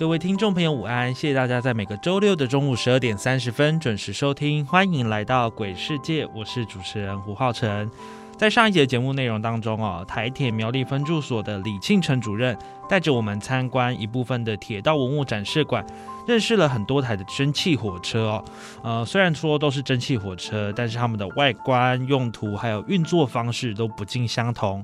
各位听众朋友，午安！谢谢大家在每个周六的中午十二点三十分准时收听，欢迎来到鬼世界，我是主持人胡浩辰。在上一节节目内容当中哦，台铁苗栗分驻所的李庆成主任带着我们参观一部分的铁道文物展示馆，认识了很多台的蒸汽火车哦。呃，虽然说都是蒸汽火车，但是它们的外观、用途还有运作方式都不尽相同。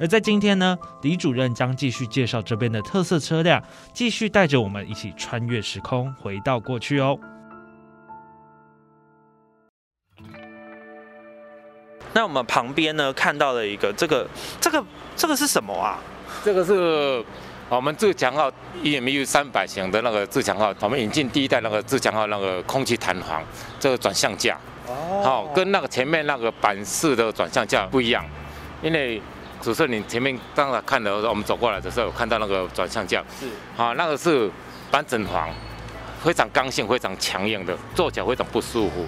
而在今天呢，李主任将继续介绍这边的特色车辆，继续带着我们一起穿越时空，回到过去哦。那我们旁边呢看到了一个，这个这个这个是什么啊？这个是我们自强号 EMU 三百型的那个自强号，我们引进第一代那个自强号那个空气弹簧这个转向架，哦，好，跟那个前面那个板式的转向架不一样，因为。主持人，你前面刚才看的，我们走过来的时候，看到那个转向架，是，啊，那个是板整簧，非常刚性、非常强硬的，坐起来非常不舒服，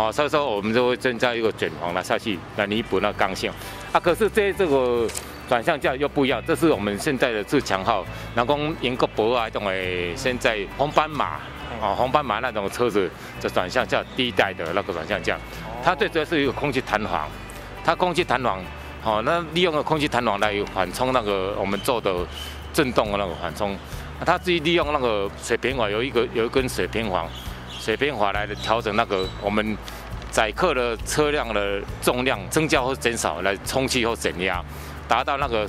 啊，所以说我们就会增加一个卷簧来下去来弥补那刚性。啊，可是这这个转向架又不一样，这是我们现在的自强号，然后英国博啊，种为现在红斑马，啊，红斑马那种车子的转向架，第一代的那个转向架，它最主要是一个空气弹簧，它空气弹簧。好，那利用了空气弹簧来缓冲那个我们做的震动的那个缓冲，它自己利用那个水平滑有一个有一根水平簧，水平簧来调整那个我们载客的车辆的重量增加或减少，来充气或减压，达到那个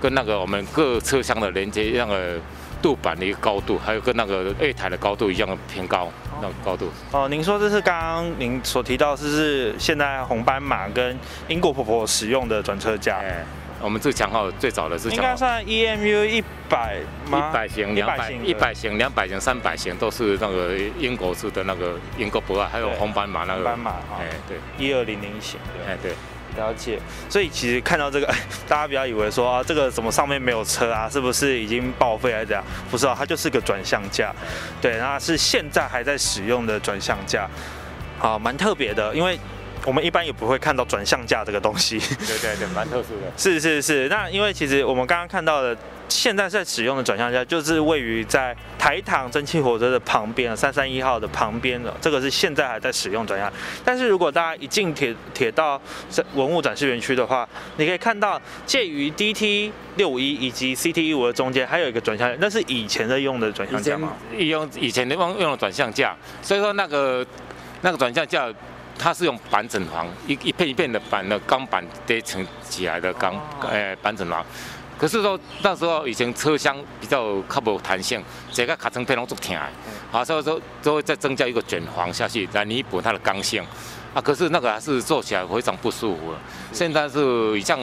跟那个我们各车厢的连接那个度板的一个高度，还有跟那个月台的高度一样的偏高。那高度哦，您说这是刚刚您所提到，是是现在红斑马跟英国婆婆使用的转车架？哎，我们自强号最早的是应该算 EMU 一百吗？一百型、两百、一百型、两百型、三百型都是那个英国式的那个英国博爱，还有红斑马那个。红斑马，哎，对，一二零零型，哎，对。了解，所以其实看到这个，大家不要以为说啊，这个怎么上面没有车啊，是不是已经报废还是怎样？不是啊，它就是个转向架，对，那是现在还在使用的转向架，好，蛮特别的，因为我们一般也不会看到转向架这个东西。对对对，蛮特殊的。是是是，那因为其实我们刚刚看到的。现在在使用的转向架就是位于在台糖蒸汽火车的旁边，三三一号的旁边的，这个是现在还在使用转向。但是如果大家一进铁铁道文物展示园区的话，你可以看到介于 DT 六五一以及 CT 一五的中间还有一个转向架，那是以前在用的转向架吗？用以前的用用的转向架，所以说那个那个转向架它是用板整簧，一一片一片的板的钢板叠成起来的钢，诶板整房。可是说那时候以前车厢比较较无弹性，这个卡层片拢足疼，啊，所以说都会再增加一个卷簧下去来弥补它的刚性，啊，可是那个还是坐起来非常不舒服。现在是像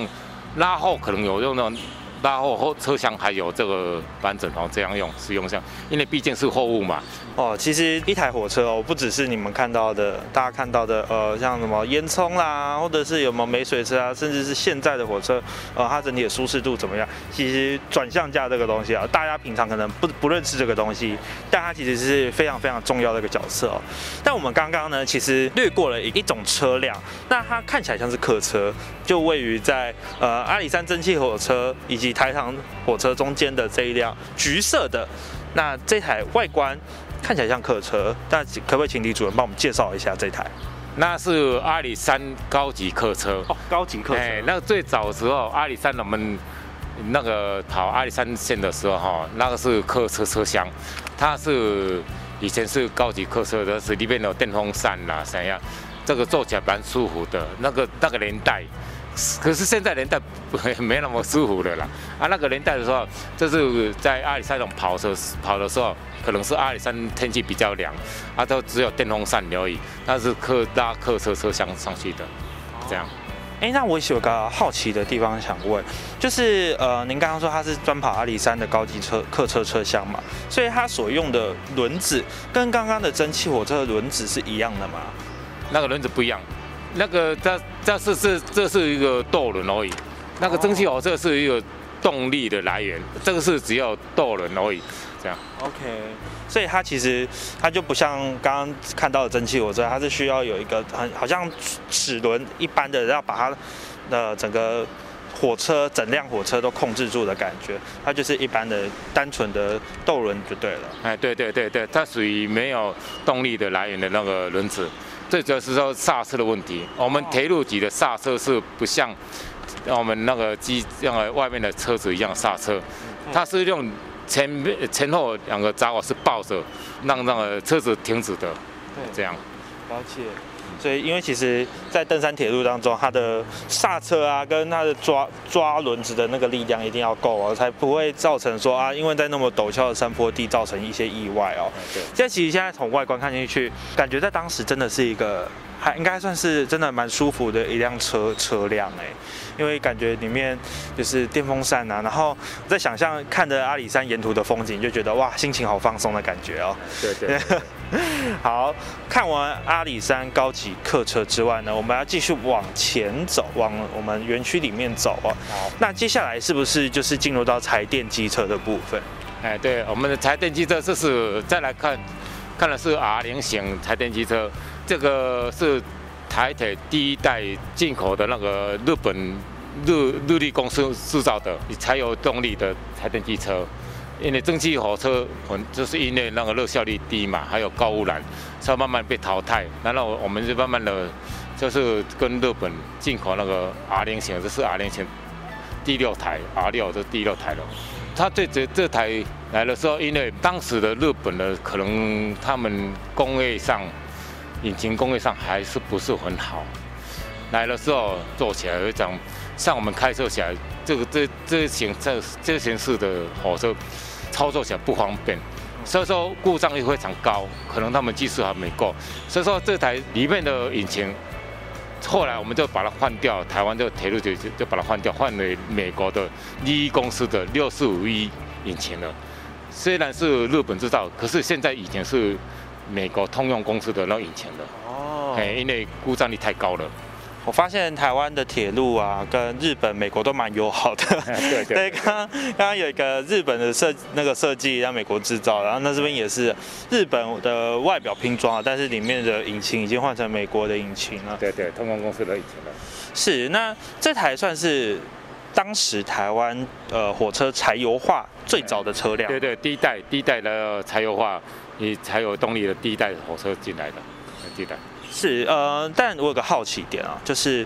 拉后可能有用那种。拉货后车厢还有这个板整房这样用使用上，因为毕竟是货物嘛。哦，其实一台火车哦，不只是你们看到的，大家看到的，呃，像什么烟囱啦，或者是有没有没水车啊，甚至是现在的火车，呃，它整体的舒适度怎么样？其实转向架这个东西啊，大家平常可能不不认识这个东西，但它其实是非常非常重要的一个角色哦。但我们刚刚呢，其实略过了一一种车辆，那它看起来像是客车，就位于在呃阿里山蒸汽火车以及台糖火车中间的这一辆橘色的，那这台外观看起来像客车，但可不可以请李主任帮我们介绍一下这台？那是阿里山高级客车哦，高级客车。哎，那个最早的时候，阿里山我们那个跑阿里山线的时候哈，那个是客车车厢，它是以前是高级客车的，是里面有电风扇啦，怎样，这个坐起来蛮舒服的。那个那个年代。可是现在年代没那么舒服的啦，啊，那个年代的时候，就是在阿里山种跑车跑的时候，可能是阿里山天气比较凉，啊，都只有电风扇而已，那是客拉客车车厢上去的，这样。哎，那我有个好奇的地方想问，就是呃，您刚刚说它是专跑阿里山的高级车客车车厢嘛，所以它所用的轮子跟刚刚的蒸汽火车的轮子是一样的吗？那个轮子不一样，那个这这是这这是一个斗轮而已，那个蒸汽火车是一个动力的来源，这个是只要斗轮而已，这样。OK，所以它其实它就不像刚刚看到的蒸汽火车，它是需要有一个很好像齿轮一般的，要把它的整个火车整辆火车都控制住的感觉，它就是一般的单纯的斗轮就对了。哎，对对对对，它属于没有动力的来源的那个轮子，最主要是说刹车的问题。我们铁路局的刹车是不像我们那个机那个外面的车子一样刹车，它是用前面前后两个闸瓦是抱着，让那个车子停止的，这样。了解。所以，因为其实，在登山铁路当中，它的刹车啊，跟它的抓抓轮子的那个力量一定要够哦，才不会造成说啊，因为在那么陡峭的山坡地造成一些意外哦。对。现在其实现在从外观看进去，感觉在当时真的是一个还应该算是真的蛮舒服的一辆车车辆哎，因为感觉里面就是电风扇啊，然后在想象看着阿里山沿途的风景，就觉得哇，心情好放松的感觉哦。对对。好看完阿里山高级客车之外呢，我们要继续往前走，往我们园区里面走啊。好。那接下来是不是就是进入到柴电机车的部分？哎，对，我们的柴电机车，这是再来看，看的是 R 零型柴电机车，这个是台铁第一代进口的那个日本日日立公司制造的才有动力的柴电机车。因为蒸汽火车，很就是因为那个热效率低嘛，还有高污染，所以慢慢被淘汰。然后我们就慢慢的，就是跟日本进口那个 R 零型，这是 R 零型第六台，R 六这第六台了。它这这这台来的时候，因为当时的日本的可能他们工业上，引擎工业上还是不是很好。来的时候做起来有一种，像我们开车起来，这个这这型这这形式的火车。操作起来不方便，所以说故障率非常高，可能他们技术还没够，所以说这台里面的引擎，后来我们就把它换掉，台湾的铁路就就把它换掉，换为美国的第一公司的六四五一引擎了。虽然是日本制造，可是现在已经是美国通用公司的那个引擎了。哦，哎，因为故障率太高了。我发现台湾的铁路啊，跟日本、美国都蛮友好的。对刚刚刚刚有一个日本的设那个设计让美国制造，然后那这边也是日本的外表拼装啊，但是里面的引擎已经换成美国的引擎了。对对，通用公司的引擎了。是，那这台算是当时台湾呃火车柴油化最早的车辆。对对，第一代第一代的柴油化以柴油动力的第一代火车进来的，第一代。是呃，但我有个好奇点啊，就是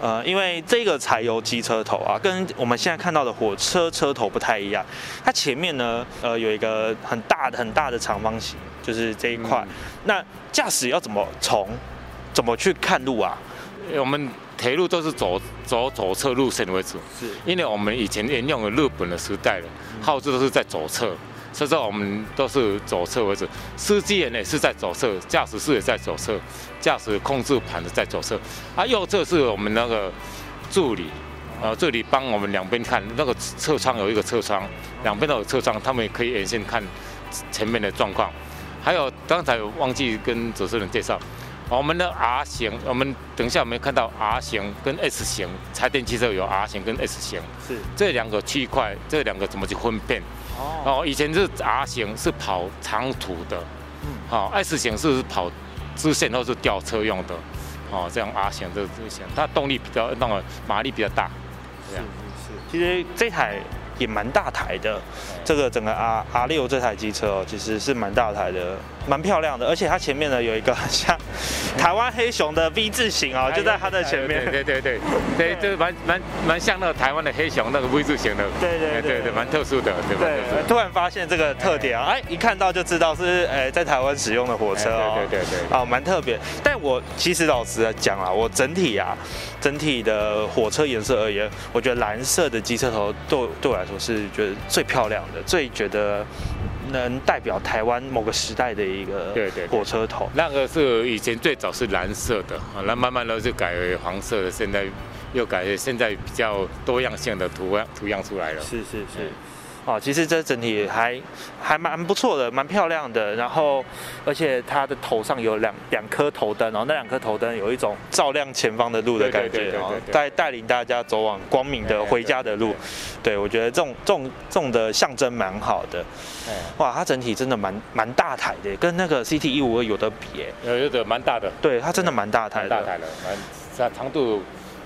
呃，因为这个柴油机车头啊，跟我们现在看到的火车车头不太一样，它前面呢呃有一个很大的很大的长方形，就是这一块。嗯、那驾驶要怎么从怎么去看路啊？我们铁路都是走走左侧路线为主，是因为我们以前沿用了日本的时代了，号志都是在左侧。所以说我们都是左侧为主，司机人也是在左侧，驾驶室也在左侧，驾驶控制盘的在左侧，啊，右侧是我们那个助理，呃，这里帮我们两边看，那个侧窗有一个侧窗，两边都有侧窗，他们也可以沿线看前面的状况。还有刚才忘记跟主持人介绍，我们的 R 型，我们等一下我们看到 R 型跟 S 型？柴电汽车有 R 型跟 S 型，是这两个区块，这两个怎么去分辨？哦，以前是 R 型是跑长途的，嗯，好，S 型是跑支线或是吊车用的，哦，这样 R 型这这型，它动力比较那个马力比较大，这样。是。其实这台也蛮大台的，这个整个 R R 六这台机车哦，其实是蛮大台的，蛮漂亮的，而且它前面呢有一个像台湾黑熊的 V 字形哦，就在它的前面。对对对对，这蛮蛮蛮像那个台湾的黑熊那个 V 字形的。对对对对，蛮特殊的，对吧？对，突然发现这个特点啊，哎，一看到就知道是哎在台湾使用的火车哦。对对对。啊，蛮特别。但我其实老实讲啊，我整体啊，整体的火车颜色而言，我觉得蓝色的机车头对对我来说是觉得最漂亮的，最觉得。能代表台湾某个时代的一个对对火车头，那个是以前最早是蓝色的，啊，那慢慢的就改为黄色的，现在又改，现在比较多样性的图样图样出来了。是是是，哦，其实这整体还还蛮不错的，蛮漂亮的。然后，而且它的头上有两两颗头灯，然后那两颗头灯有一种照亮前方的路的感觉，哦，带带领大家走往光明的回家的路。对，我觉得这种这种这种的象征蛮好的。哇，它整体真的蛮蛮大台的，跟那个 CT 一五二有的比，哎，有有的蛮大的。对，它真的蛮大台的，大台的，蛮长长度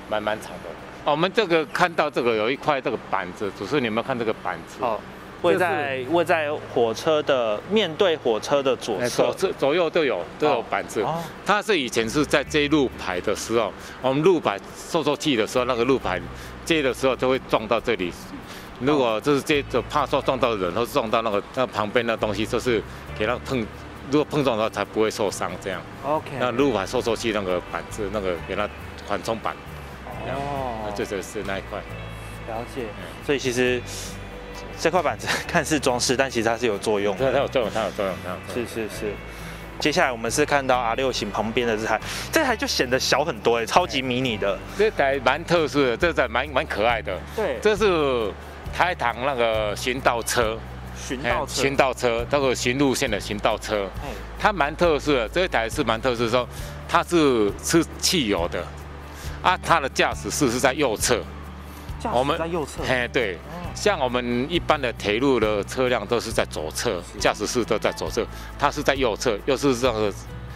蛮蛮长的。我们这个看到这个有一块这个板子，只是你有没有看这个板子？哦，位在位在火车的面对火车的左侧，左左右都有都有板子。哦它是以前是在接路牌的时候，我们路牌受受气的时候，那个路牌接的时候就会撞到这里。如果就是接着怕说撞到人，或是撞到那个那旁边的东西，就是给它碰，如果碰撞的话才不会受伤这样。OK。那路牌受受气那个板子，那个给它缓冲板。哦，这就是那一块，了解。所以其实这块板子看似装饰，但其实它是有作用。对，它有作用，它有作用，它有。是是是。接下来我们是看到 R 六型旁边的这台，这台就显得小很多哎，超级迷你的。这台蛮特殊的，这台蛮蛮可爱的。对，这是台糖那个巡道车。巡道车。巡道车，这个巡路线的巡道车。它蛮特殊的，这一台是蛮特殊，说它是吃汽油的。啊，它的驾驶室是在右侧，我们在右侧，嘿，对，像我们一般的铁路的车辆都是在左侧，驾驶室都在左侧，它是在右侧，又是这个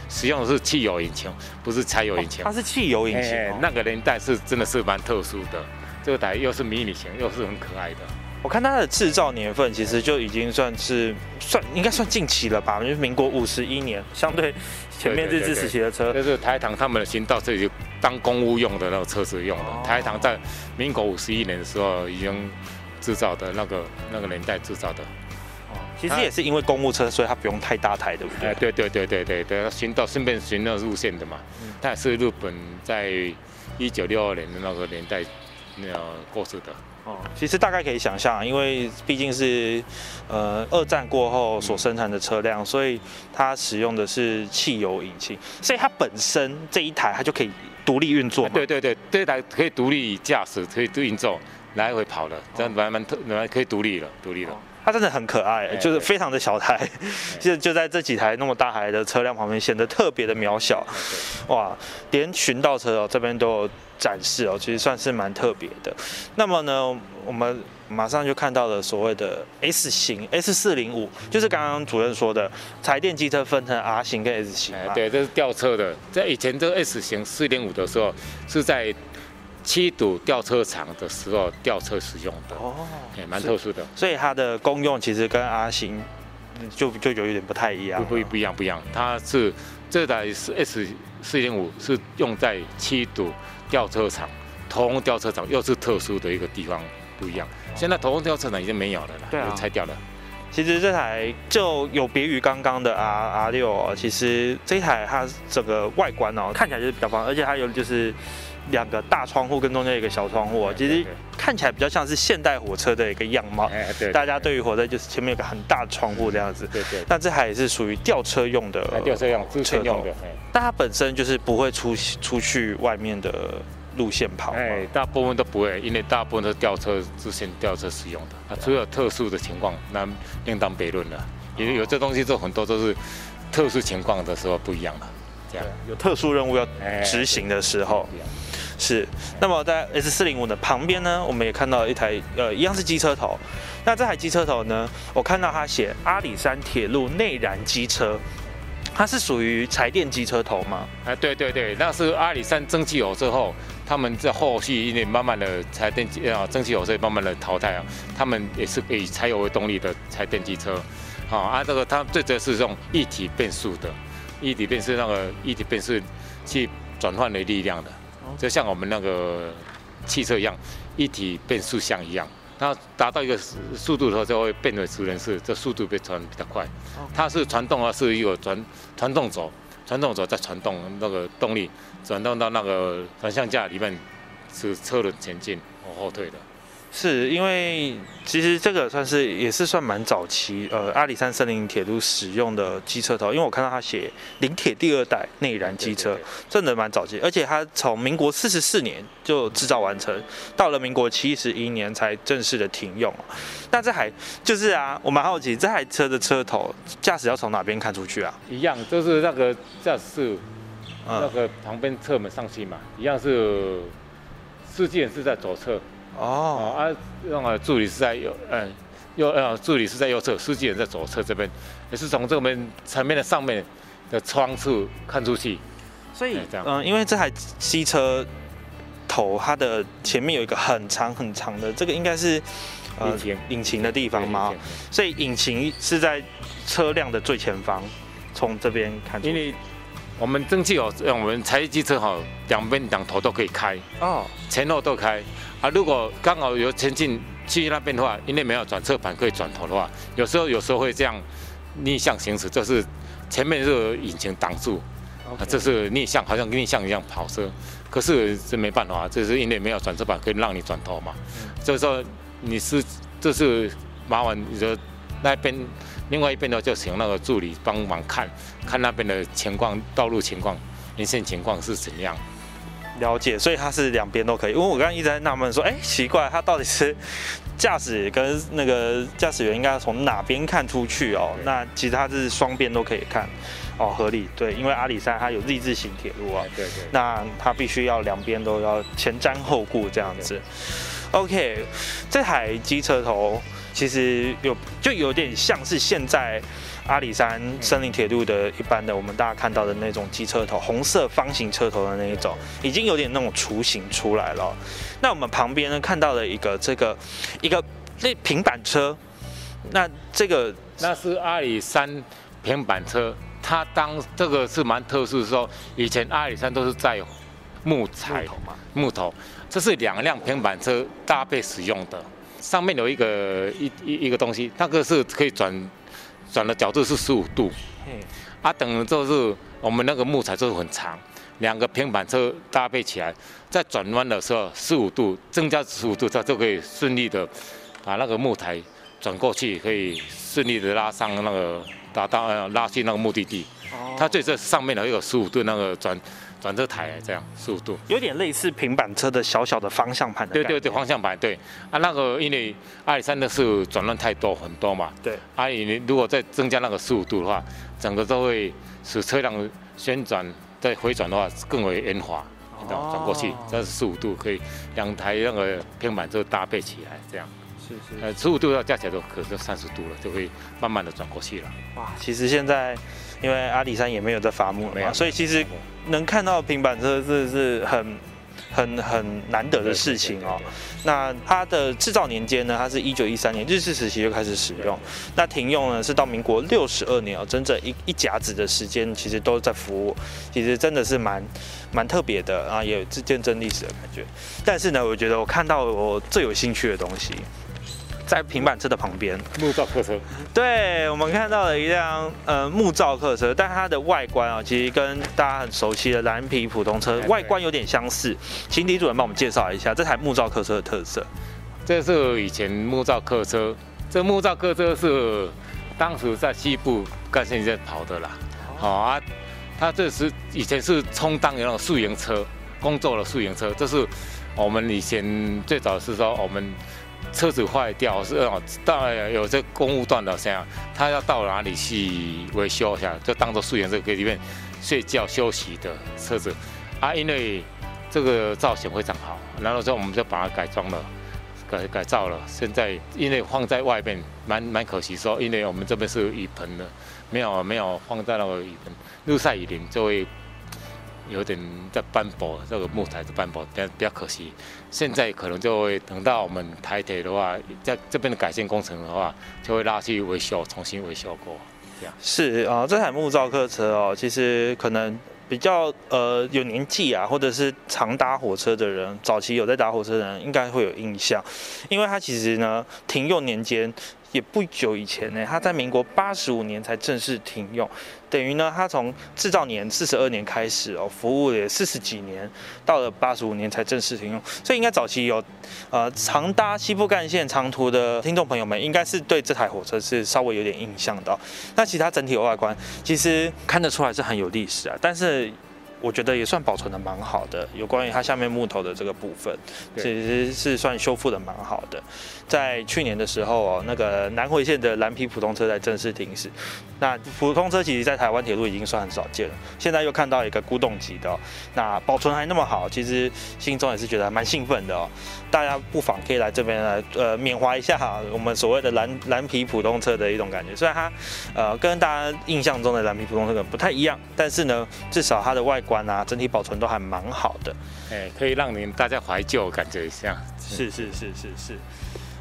使用的是汽油引擎，不是柴油引擎，它是汽油引擎，那个年代是真的是蛮特殊的，这个台又是迷你型，又是很可爱的。我看它的制造年份其实就已经算是算应该算近期了吧，因为民国五十一年，相对前面日治时期的车，就是台糖他们的行道这里当公务用的那个车子用的。台糖在民国五十一年的时候已经制造的那个那个年代制造的。哦，其实也是因为公务车，所以它不用太大台，对不对？哎，对对对对对对，行道顺便巡那路线的嘛。嗯。它也是日本在一九六二年的那个年代那过世的。哦，其实大概可以想象，因为毕竟是呃二战过后所生产的车辆，所以它使用的是汽油引擎，所以它本身这一台它就可以独立运作。对对对，这台可以独立驾驶，可以运作，来回跑的，这样慢慢特，蛮可以独立了，独立了。它真的很可爱，就是非常的小台，就就在这几台那么大台的车辆旁边显得特别的渺小。哇，连巡道车哦这边都有展示哦，其实算是蛮特别的。那么呢，我们马上就看到了所谓的 S 型 S 四零五，就是刚刚主任说的，柴电机车分成 R 型跟 S 型。对，这是吊车的，在以前这个 S 型四零五的时候是在。七堵吊车厂的时候吊车使用的哦，也蛮特殊的，所以它的功用其实跟阿星就就有一点不太一样，不不不一样不一样，它是这台是 S 四零五是用在七堵吊车厂，头红吊车厂又是特殊的一个地方不一样，现在头红吊车厂已经没有了啦，对啊，拆掉了。其实这台就有别于刚刚的 R R 六，其实这台它整个外观哦看起来就是比较方，而且它有就是。两个大窗户跟中间一个小窗户，其实看起来比较像是现代火车的一个样貌。对，大家对于火车就是前面有个很大的窗户这样子。对对。但这台也是属于吊车用的。吊车用，支撑用的。但它本身就是不会出出去外面的路线跑。哎，大部分都不会，因为大部分都是吊车之前吊车使用的。啊除了特殊的情况，那另当别论了。有有这东西，就很多都是特殊情况的时候不一样了。这样有特殊任务要执行的时候。是，那么在 S 四零五的旁边呢，我们也看到一台呃，一样是机车头。那这台机车头呢，我看到它写阿里山铁路内燃机车，它是属于柴电机车头吗？哎，对对对，那是阿里山蒸汽火车后，他们在后续因为慢慢的柴电机啊蒸汽火车慢慢的淘汰啊，他们也是以柴油为动力的柴电机车。好啊，这个它最主要是用一体变速的，一体变速那个一体变速去转换的力量的。就像我们那个汽车一样，一体变速箱一样，它达到一个速度的时候，就会变为直轮式，这速度被传比较快。它是传动啊，是一个传传动轴，传动轴在传动那个动力，转动到那个转向架里面，是车轮前进或后退的。是因为其实这个算是也是算蛮早期，呃，阿里山森林铁路使用的机车头，因为我看到他写林铁第二代内燃机车，真的蛮早期，而且它从民国四十四年就制造完成，到了民国七十一年才正式的停用。那这台就是啊，我蛮好奇这台车的车头驾驶要从哪边看出去啊？一样就是那个驾驶那个旁边侧门上去嘛，一样是司机人是在左侧。哦啊，那个助理是在右，嗯，右呃，助理是在右侧，司机人在左侧这边，也是从这边前面的上面的窗处看出去。所以，嗯，因为这台机车头它的前面有一个很长很长的，这个应该是引擎引擎的地方吗？所以引擎是在车辆的最前方，从这边看。因为我们蒸汽哦，我们柴油机车哈，两边两头都可以开哦，前后都开。啊，如果刚好有前进去那边的话，因为没有转侧盘可以转头的话，有时候有时候会这样逆向行驶，就是前面是引擎挡住，啊，这是逆向，好像逆向一样跑车。可是这没办法，这是因为没有转车盘可以让你转头嘛。所以说你是这是麻烦，你说那边另外一边的就请那个助理帮忙看看那边的情况，道路情况、沿线情况是怎样。了解，所以它是两边都可以。因为我刚刚一直在纳闷说，哎，奇怪，它到底是驾驶跟那个驾驶员应该从哪边看出去哦？那其实它是双边都可以看，哦，合理。对，因为阿里山它有 Z 字形铁路啊，对对。那它必须要两边都要前瞻后顾这样子。OK，这台机车头其实有就有点像是现在。阿里山森林铁路的一般的，我们大家看到的那种机车头，红色方形车头的那一种，已经有点那种雏形出来了。那我们旁边呢看到了一个这个一个那平板车，那这个那是阿里山平板车，它当这个是蛮特殊，说以前阿里山都是在木材木头，这是两辆平板车搭配使用的，上面有一个一一一个东西，那个是可以转。转的角度是十五度，啊，等于就是我们那个木材就是很长，两个平板车搭配起来，在转弯的时候十五度增加十五度，它就可以顺利的把那个木材转过去，可以顺利的拉上那个达到拉去那个目的地。它最这上面的有十五度那个转。转车台这样十五度，有点类似平板车的小小的方向盘的。对对对，方向盘对啊，那个因为阿里山的是转弯太多很多嘛。对，阿里你如果再增加那个十五度的话，整个都会使车辆旋转再回转的话更为圆滑，转过去，这是十五度可以两台那个平板车搭配起来这样。是是。呃，十五度要加起来都可能三十度了，就会慢慢的转过去了。哇，其实现在因为阿里山也没有在伐木了嘛，所以其实。能看到平板车，这是很、很、很难得的事情哦。那它的制造年间呢？它是一九一三年日治时期就开始使用，那停用呢是到民国六十二年哦，整整一一甲子的时间，其实都在服务，其实真的是蛮、蛮特别的啊，也有见证历史的感觉。但是呢，我觉得我看到我最有兴趣的东西。在平板车的旁边，木造客车。对，我们看到了一辆呃木造客车，但它的外观啊，其实跟大家很熟悉的蓝皮普通车外观有点相似。请李主任帮我们介绍一下这台木造客车的特色。这是以前木造客车，这木造客车是当时在西部干线在跑的啦。好啊，它这是以前是充当那种宿营车，工作的宿营车。这是我们以前最早是说我们。车子坏掉是哦，到有这公务段的这样，他要到哪里去维修一下，就当做素颜这个里面睡觉休息的车子啊，因为这个造型非常好，然后之后我们就把它改装了，改改造了。现在因为放在外面蛮蛮可惜，说因为我们这边是雨棚的，没有没有放在那个雨棚，日晒雨淋就会。有点在斑驳，这个木材是斑驳，比较比较可惜。现在可能就会等到我们台铁的话，在这边的改建工程的话，就会拉去维修，重新维修过。这样是啊，这台木造客车哦，其实可能比较呃有年纪啊，或者是常搭火车的人，早期有在搭火车的人应该会有印象，因为它其实呢停用年间。也不久以前呢，它在民国八十五年才正式停用，等于呢，它从制造年四十二年开始哦，服务也四十几年，到了八十五年才正式停用，所以应该早期有呃长搭西部干线长途的听众朋友们，应该是对这台火车是稍微有点印象的。那其他整体外观，其实看得出来是很有历史啊，但是。我觉得也算保存的蛮好的，有关于它下面木头的这个部分，其实是算修复的蛮好的。在去年的时候哦，那个南回线的蓝皮普通车在正式停驶。那普通车其实，在台湾铁路已经算很少见了。现在又看到一个古董级的，那保存还那么好，其实心中也是觉得蛮兴奋的哦。大家不妨可以来这边来，呃，缅怀一下我们所谓的蓝蓝皮普通车的一种感觉。虽然它，呃，跟大家印象中的蓝皮普通车可能不太一样，但是呢，至少它的外观啊，整体保存都还蛮好的。哎，可以让您大家怀旧感觉一下。是是是是是。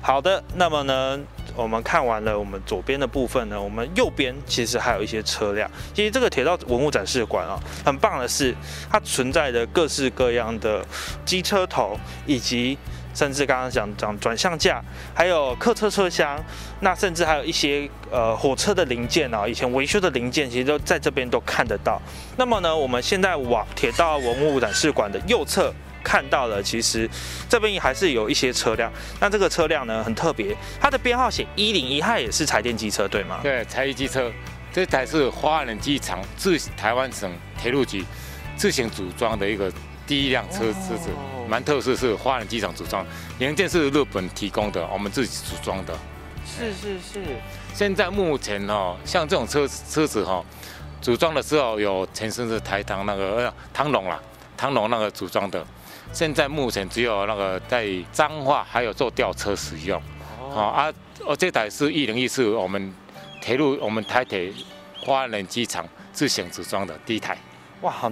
好的，那么呢，我们看完了我们左边的部分呢，我们右边其实还有一些车辆。其实这个铁道文物展示馆啊，很棒的是，它存在的各式各样的机车头，以及甚至刚刚讲讲转向架，还有客车车厢，那甚至还有一些呃火车的零件啊，以前维修的零件，其实都在这边都看得到。那么呢，我们现在往铁道文物展示馆的右侧。看到了，其实这边还是有一些车辆。那这个车辆呢，很特别，它的编号写一零一，它也是柴电机车，对吗？对，柴电机车，这台是花莲机场自台湾省铁路局自行组装的一个第一辆车车子，蛮特色，是花莲机场组装，零件是日本提供的，我们自己组装的。是是是。现在目前哦，像这种车车子哈，组装的时候有前身是台糖那个呃汤龙啦，汤龙那个组装的。现在目前只有那个在彰化还有做吊车使用，哦啊，哦这台是一零一四我们铁路我们台铁花莲机场自行组装的第一台，哇，好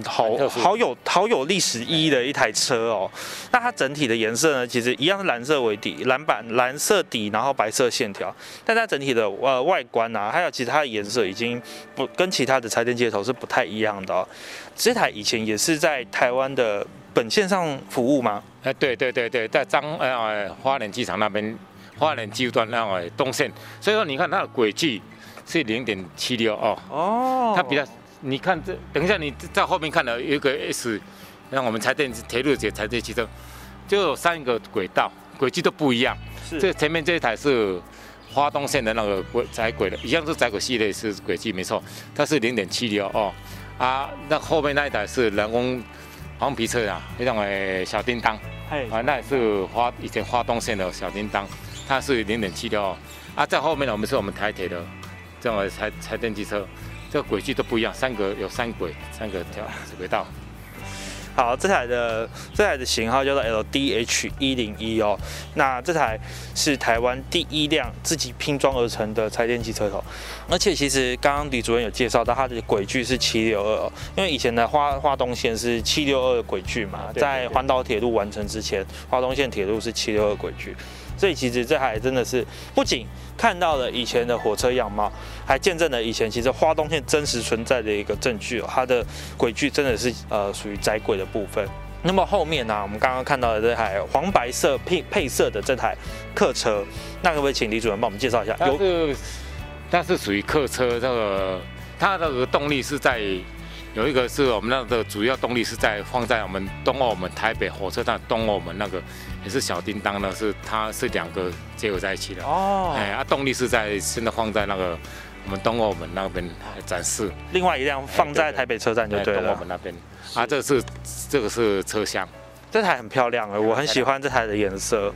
好有好有历史意义的一台车哦。那它整体的颜色呢，其实一样是蓝色为底，蓝板蓝色底，然后白色线条，但它整体的呃外观啊，还有其他的颜色已经不跟其他的拆电接头是不太一样的哦。这台以前也是在台湾的。本线上服务吗？哎，对对对对，在彰呃花莲机场那边，花莲机段那个东线，所以说你看它的轨迹是零点七六哦。哦。它比较，你看这，等一下你在后面看到有一个 S，让我们柴电铁路节柴电汽车，就有三个轨道，轨迹都不一样。是。这前面这一台是花东线的那个轨窄轨的，一样是窄轨系列是轨迹没错，它是零点七六哦。啊，那后面那一台是人工。黄皮车啊，那种诶小叮当，啊，那也是花以前花东线的小叮当，它是零点七六啊，在后面呢，我们是我们台铁的这种柴柴电机车，这个轨迹都不一样，三个有三轨，三个条轨道。好，这台的这台的型号叫做 LDH 一零一哦。那这台是台湾第一辆自己拼装而成的柴电机车头，而且其实刚刚李主任有介绍到它的轨距是七六二，因为以前的花花东线是七六二轨距嘛，在环岛铁路完成之前，花东线铁路是七六二轨距。所以其实这还真的是不仅看到了以前的火车样貌，还见证了以前其实花东线真实存在的一个证据哦。它的轨距真的是呃属于窄轨的部分。那么后面呢，我们刚刚看到的这台黄白色配配色的这台客车，那可不可以请李主任帮我们介绍一下？它是它是属于客车，这个它那个动力是在。有一个是我们那个主要动力是在放在我们东澳门台北火车站东澳门那个也是小叮当呢，是它是两个结合在一起的哦。哎，啊，动力是在现在放在那个我们东澳门那边展示。另外一辆放在台北车站就对了。东澳门那边啊，这是这个是车厢，这台很漂亮啊，我很喜欢这台的颜色。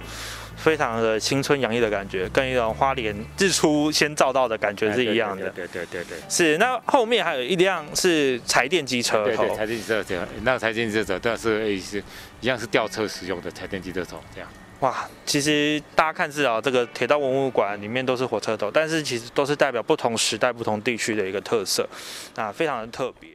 非常的青春洋溢的感觉，跟一种花莲日出先照到的感觉是一样的。对对对对，是。那后面还有一辆是柴电机车对对，柴电机车这样，那柴电机车都是是一样是吊车使用的柴电机车头这样。哇，其实大家看至少这个铁道文物馆里面都是火车头，但是其实都是代表不同时代、不同地区的一个特色，那非常的特别。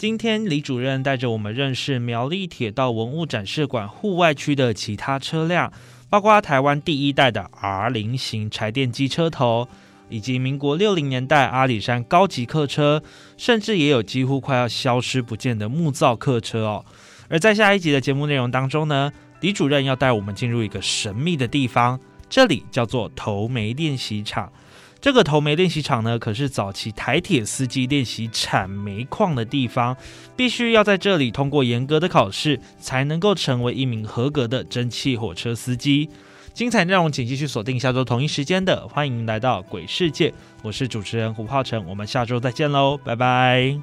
今天李主任带着我们认识苗栗铁道文物展示馆户外区的其他车辆，包括台湾第一代的 R 零型柴电机车头，以及民国六零年代阿里山高级客车，甚至也有几乎快要消失不见的木造客车哦。而在下一集的节目内容当中呢，李主任要带我们进入一个神秘的地方，这里叫做头煤练习场。这个头煤练习场呢，可是早期台铁司机练习产煤矿的地方，必须要在这里通过严格的考试，才能够成为一名合格的蒸汽火车司机。精彩内容请继续锁定下周同一时间的，欢迎来到鬼世界，我是主持人胡浩辰，我们下周再见喽，拜拜。